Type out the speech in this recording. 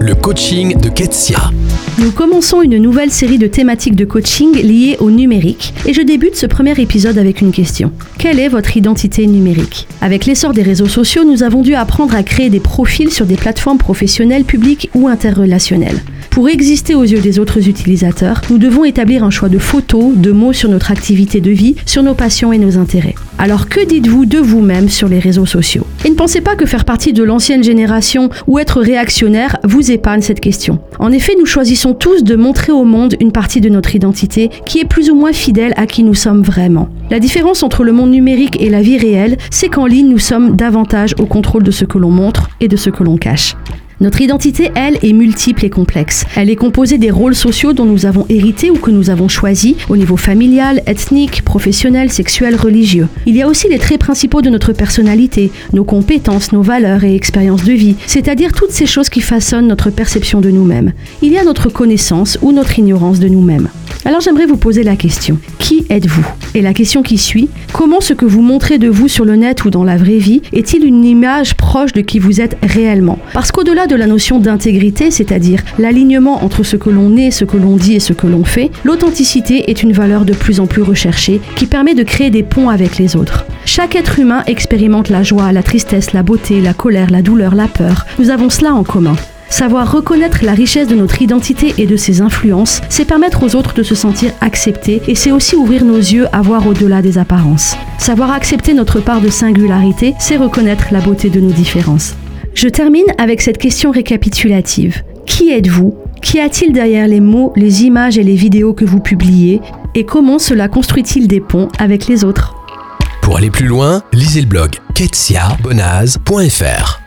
Le coaching de Ketsia. Nous commençons une nouvelle série de thématiques de coaching liées au numérique et je débute ce premier épisode avec une question. Quelle est votre identité numérique? Avec l'essor des réseaux sociaux, nous avons dû apprendre à créer des profils sur des plateformes professionnelles, publiques ou interrelationnelles. Pour exister aux yeux des autres utilisateurs, nous devons établir un choix de photos, de mots sur notre activité de vie, sur nos passions et nos intérêts. Alors que dites-vous de vous-même sur les réseaux sociaux? Et ne pensez pas que faire partie de l'ancienne génération ou être réactionnaire vous épargne cette question. En effet, nous choisissons tous de montrer au monde une partie de notre identité qui est plus ou moins fidèle à qui nous sommes vraiment. La différence entre le monde numérique et la vie réelle, c'est qu'en ligne, nous sommes davantage au contrôle de ce que l'on montre et de ce que l'on cache. Notre identité, elle, est multiple et complexe. Elle est composée des rôles sociaux dont nous avons hérité ou que nous avons choisis au niveau familial, ethnique, professionnel, sexuel, religieux. Il y a aussi les traits principaux de notre personnalité, nos compétences, nos valeurs et expériences de vie, c'est-à-dire toutes ces choses qui façonnent notre perception de nous-mêmes. Il y a notre connaissance ou notre ignorance de nous-mêmes. Alors j'aimerais vous poser la question, qui êtes-vous? Et la question qui suit, comment ce que vous montrez de vous sur le net ou dans la vraie vie est-il une image proche de qui vous êtes réellement? Parce qu'au-delà de la notion d'intégrité, c'est-à-dire l'alignement entre ce que l'on est, ce que l'on dit et ce que l'on fait, l'authenticité est une valeur de plus en plus recherchée qui permet de créer des ponts avec les autres. Chaque être humain expérimente la joie, la tristesse, la beauté, la colère, la douleur, la peur. Nous avons cela en commun. Savoir reconnaître la richesse de notre identité et de ses influences, c'est permettre aux autres de se sentir acceptés et c'est aussi ouvrir nos yeux à voir au-delà des apparences. Savoir accepter notre part de singularité, c'est reconnaître la beauté de nos différences. Je termine avec cette question récapitulative. Qui êtes-vous? Qu'y a-t-il derrière les mots, les images et les vidéos que vous publiez? Et comment cela construit-il des ponts avec les autres? Pour aller plus loin, lisez le blog ketsiabonaz.fr.